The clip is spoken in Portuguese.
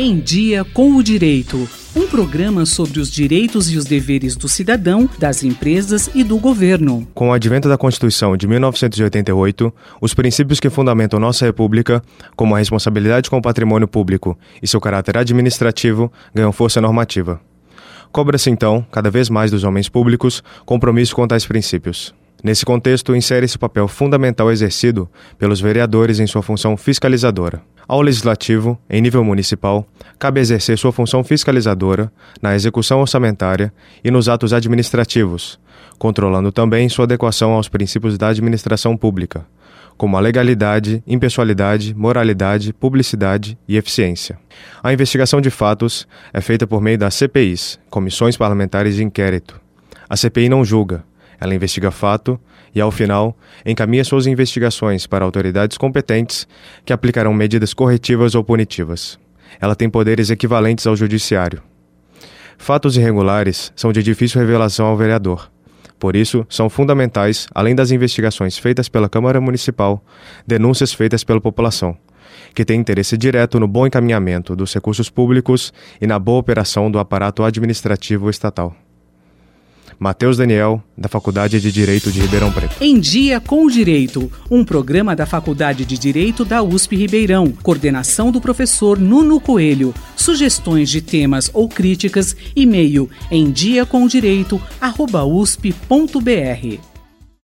Em Dia com o Direito. Um programa sobre os direitos e os deveres do cidadão, das empresas e do governo. Com o advento da Constituição de 1988, os princípios que fundamentam nossa República, como a responsabilidade com o patrimônio público e seu caráter administrativo, ganham força normativa. Cobra-se, então, cada vez mais dos homens públicos, compromisso com tais princípios. Nesse contexto, insere-se o papel fundamental exercido pelos vereadores em sua função fiscalizadora. Ao Legislativo, em nível municipal, cabe exercer sua função fiscalizadora na execução orçamentária e nos atos administrativos, controlando também sua adequação aos princípios da administração pública, como a legalidade, impessoalidade, moralidade, publicidade e eficiência. A investigação de fatos é feita por meio das CPIs, Comissões Parlamentares de Inquérito. A CPI não julga, ela investiga fato e, ao final, encaminha suas investigações para autoridades competentes que aplicarão medidas corretivas ou punitivas. Ela tem poderes equivalentes ao judiciário. Fatos irregulares são de difícil revelação ao vereador. Por isso, são fundamentais, além das investigações feitas pela Câmara Municipal, denúncias feitas pela população, que tem interesse direto no bom encaminhamento dos recursos públicos e na boa operação do aparato administrativo estatal. Matheus Daniel, da Faculdade de Direito de Ribeirão Preto. Em Dia com o Direito, um programa da Faculdade de Direito da USP Ribeirão. Coordenação do professor Nuno Coelho. Sugestões de temas ou críticas, e-mail em diacomdireito@usp.br.